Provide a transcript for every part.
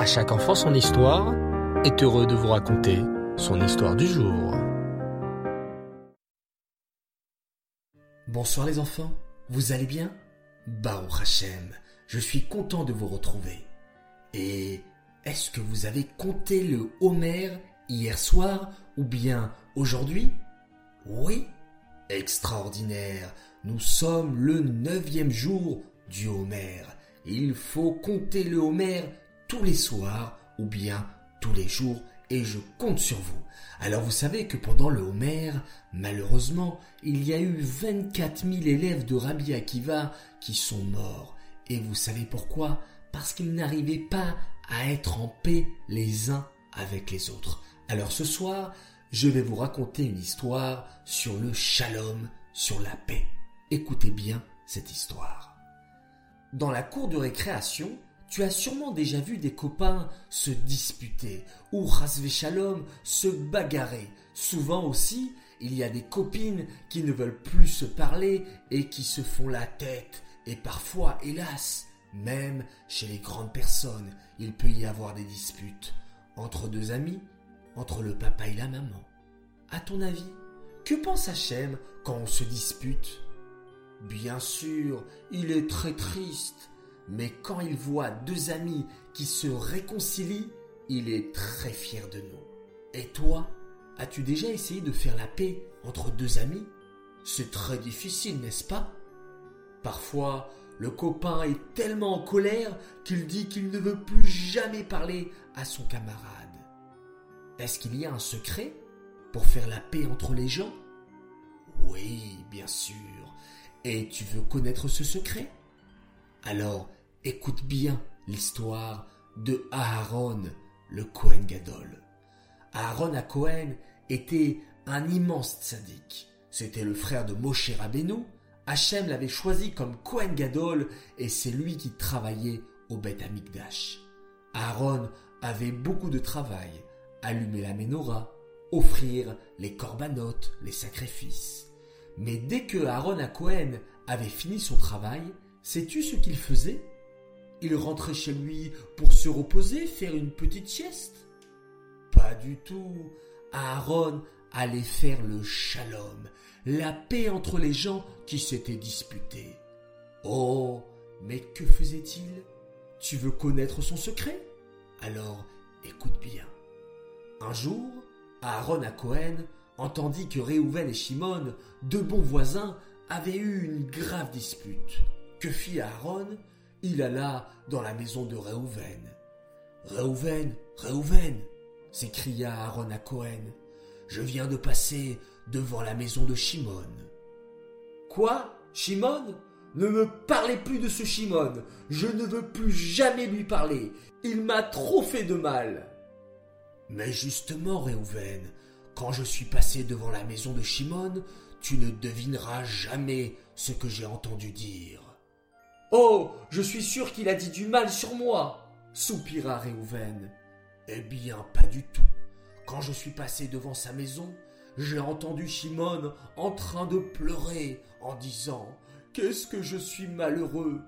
À chaque enfant son histoire est heureux de vous raconter son histoire du jour. Bonsoir les enfants, vous allez bien? Baruch Hashem, je suis content de vous retrouver. Et est-ce que vous avez compté le Homer hier soir ou bien aujourd'hui? Oui Extraordinaire, nous sommes le neuvième jour du Homer. Il faut compter le Homer tous les soirs ou bien tous les jours et je compte sur vous. Alors vous savez que pendant le Homer, malheureusement, il y a eu 24 000 élèves de Rabbi Akiva qui sont morts. Et vous savez pourquoi? Parce qu'ils n'arrivaient pas à être en paix les uns avec les autres. Alors ce soir, je vais vous raconter une histoire sur le shalom, sur la paix. Écoutez bien cette histoire. Dans la cour de récréation, tu as sûrement déjà vu des copains se disputer ou rasve shalom se bagarrer. Souvent aussi, il y a des copines qui ne veulent plus se parler et qui se font la tête. Et parfois, hélas, même chez les grandes personnes, il peut y avoir des disputes entre deux amis, entre le papa et la maman. À ton avis, que pense Hachem quand on se dispute? Bien sûr, il est très triste, mais quand il voit deux amis qui se réconcilient, il est très fier de nous. Et toi, as-tu déjà essayé de faire la paix entre deux amis? C'est très difficile, n'est-ce pas? Parfois, le copain est tellement en colère qu'il dit qu'il ne veut plus jamais parler à son camarade. Est-ce qu'il y a un secret pour faire la paix entre les gens? Oui, bien sûr. Et tu veux connaître ce secret? Alors, écoute bien l'histoire de Aaron, le Kohen Gadol. Aaron à Cohen était un immense tzaddik. C'était le frère de Moshe Rabbeinu. Hachem l'avait choisi comme Kohen Gadol et c'est lui qui travaillait au Beth Amikdash. Aaron avait beaucoup de travail. Allumer la menorah, offrir les corbanotes, les sacrifices. Mais dès que Aaron à Cohen avait fini son travail, sais-tu ce qu'il faisait? Il rentrait chez lui pour se reposer, faire une petite sieste Pas du tout. Aaron allait faire le shalom, la paix entre les gens qui s'étaient disputés. Oh, mais que faisait-il? Tu veux connaître son secret? Alors, écoute bien. Un jour, Aaron à Cohen entendit que Réhouven et Shimon, deux bons voisins, avaient eu une grave dispute. Que fit Aaron? Il alla dans la maison de Réhouven. Réhouven, Réhouven s'écria Aaron à Cohen. Je viens de passer devant la maison de Shimon. Quoi? Shimon? Ne me parlez plus de ce Shimon. Je ne veux plus jamais lui parler. Il m'a trop fait de mal. Mais justement, Réhouven, quand je suis passé devant la maison de Shimon, tu ne devineras jamais ce que j'ai entendu dire. Oh, je suis sûr qu'il a dit du mal sur moi, soupira Réhouven. Eh bien, pas du tout. Quand je suis passé devant sa maison, j'ai entendu Shimon en train de pleurer en disant Qu'est-ce que je suis malheureux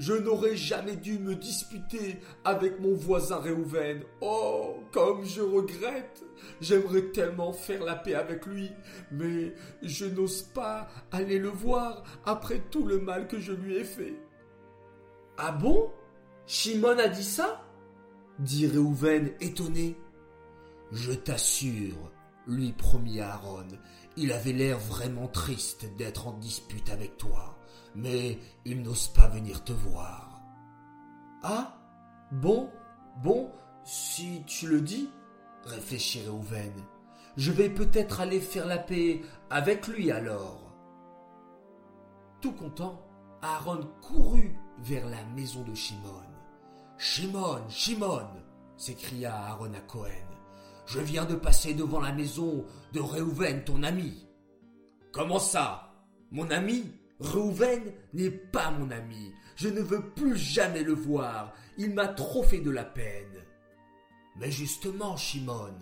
je n'aurais jamais dû me disputer avec mon voisin Réhouven. Oh, comme je regrette. J'aimerais tellement faire la paix avec lui, mais je n'ose pas aller le voir après tout le mal que je lui ai fait. Ah bon? Shimon a dit ça? dit Réhouven étonné. Je t'assure, lui promit Aaron, il avait l'air vraiment triste d'être en dispute avec toi mais il n'ose pas venir te voir. Ah? Bon, bon, si tu le dis, réfléchit Réhouven. Je vais peut-être aller faire la paix avec lui alors. Tout content, Aaron courut vers la maison de Shimon. Shimon, Shimon s'écria Aaron à Cohen. Je viens de passer devant la maison de Réhouven, ton ami. Comment ça? Mon ami? Reuven n'est pas mon ami. Je ne veux plus jamais le voir. Il m'a trop fait de la peine. Mais justement, Shimon,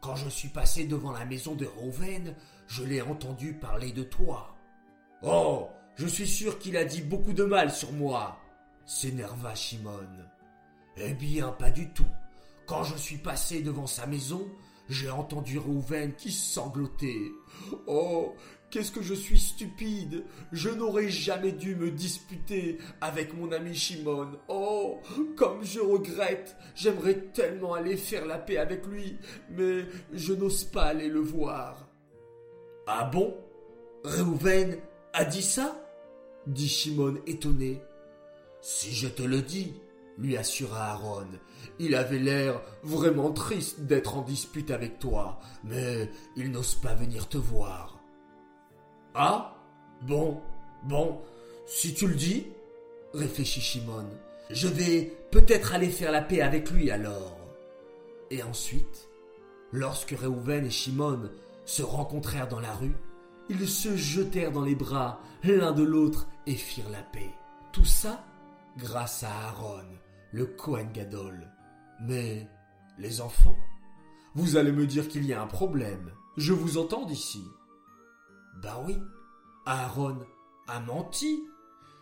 quand je suis passé devant la maison de Reuven, je l'ai entendu parler de toi. Oh, je suis sûr qu'il a dit beaucoup de mal sur moi, s'énerva Shimon. Eh bien, pas du tout. Quand je suis passé devant sa maison, j'ai entendu Rouven qui sanglotait. Oh, qu'est-ce que je suis stupide. Je n'aurais jamais dû me disputer avec mon ami Shimon. Oh, comme je regrette. J'aimerais tellement aller faire la paix avec lui, mais je n'ose pas aller le voir. Ah bon? Reuven a dit ça? Dit Shimon étonné. Si je te le dis, lui assura Aaron. Il avait l'air vraiment triste d'être en dispute avec toi, mais il n'ose pas venir te voir. Ah Bon, bon, si tu le dis, réfléchit Shimon, je vais peut-être aller faire la paix avec lui alors. Et ensuite, lorsque Reuven et Shimon se rencontrèrent dans la rue, ils se jetèrent dans les bras l'un de l'autre et firent la paix. Tout ça grâce à Aaron, le Kohen Gadol. Mais les enfants, vous allez me dire qu'il y a un problème. Je vous entends d'ici. Bah oui, Aaron a menti.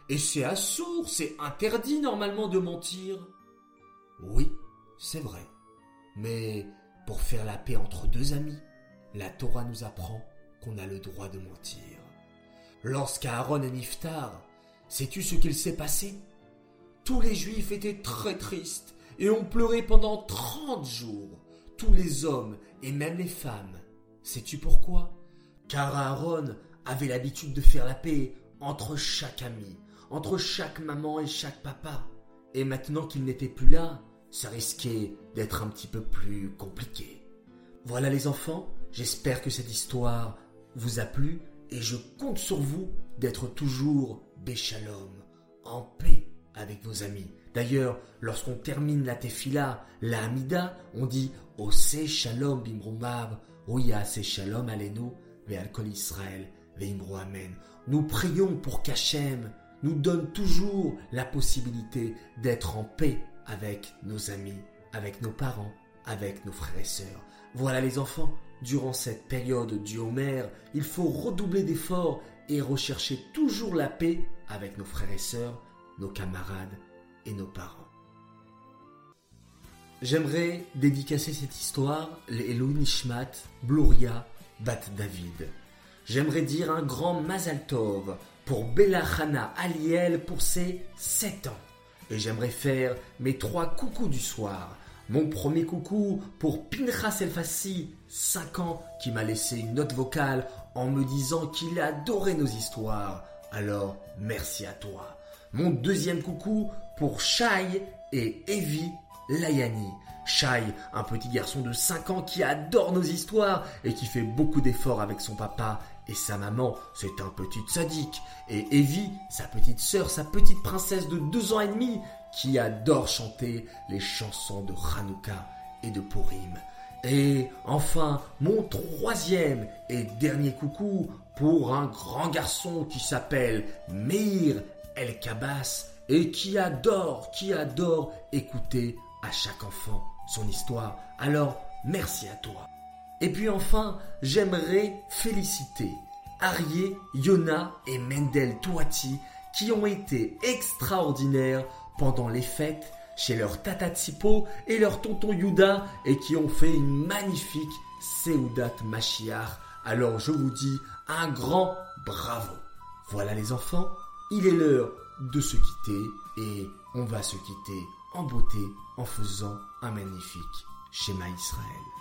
Et c'est assourd, c'est interdit normalement de mentir. Oui, c'est vrai. Mais pour faire la paix entre deux amis, la Torah nous apprend qu'on a le droit de mentir. Lorsqu'Aaron et Niftar, sais-tu ce qu'il s'est passé? Tous les Juifs étaient très tristes et ont pleuré pendant trente jours. Tous les hommes et même les femmes. Sais-tu pourquoi? Car Aaron avait l'habitude de faire la paix entre chaque ami, entre chaque maman et chaque papa. Et maintenant qu'il n'était plus là, ça risquait d'être un petit peu plus compliqué. Voilà les enfants, j'espère que cette histoire vous a plu et je compte sur vous d'être toujours Béchalom, en paix avec vos amis. D'ailleurs, lorsqu'on termine la tefila, la Hamida, on dit Ose Shalom Bimrumav, Oya Se Shalom Alenu, Ve'alkol Israël, Ve'imru Amen. Nous prions pour qu'Hachem nous donne toujours la possibilité d'être en paix avec nos amis, avec nos parents, avec nos frères et sœurs. Voilà les enfants, durant cette période du Homer, il faut redoubler d'efforts et rechercher toujours la paix avec nos frères et sœurs, nos camarades et nos parents. J'aimerais dédicacer cette histoire, les Elohim Nishmat, Bluria, Bat David. J'aimerais dire un grand Mazal Tov pour Bella Hana Aliel pour ses 7 ans. Et j'aimerais faire mes trois coucous du soir. Mon premier coucou pour Pinchas Elfassi, 5 ans, qui m'a laissé une note vocale en me disant qu'il adorait nos histoires. Alors, merci à toi. Mon deuxième coucou pour Shai et Evie Layani. Shai, un petit garçon de 5 ans qui adore nos histoires et qui fait beaucoup d'efforts avec son papa et sa maman, c'est un petit sadique. Et Evie, sa petite sœur, sa petite princesse de 2 ans et demi, qui adore chanter les chansons de Hanouka et de Purim. Et enfin, mon troisième et dernier coucou pour un grand garçon qui s'appelle Meir El Kabas et qui adore, qui adore écouter à chaque enfant son histoire. Alors, merci à toi. Et puis enfin, j'aimerais féliciter Arié, Yona et Mendel Touati qui ont été extraordinaires pendant les fêtes chez leur tata Tsipo et leur tonton Yuda et qui ont fait une magnifique Seudat Mashiach. Alors je vous dis un grand bravo. Voilà les enfants, il est l'heure de se quitter et on va se quitter en beauté en faisant un magnifique schéma Israël.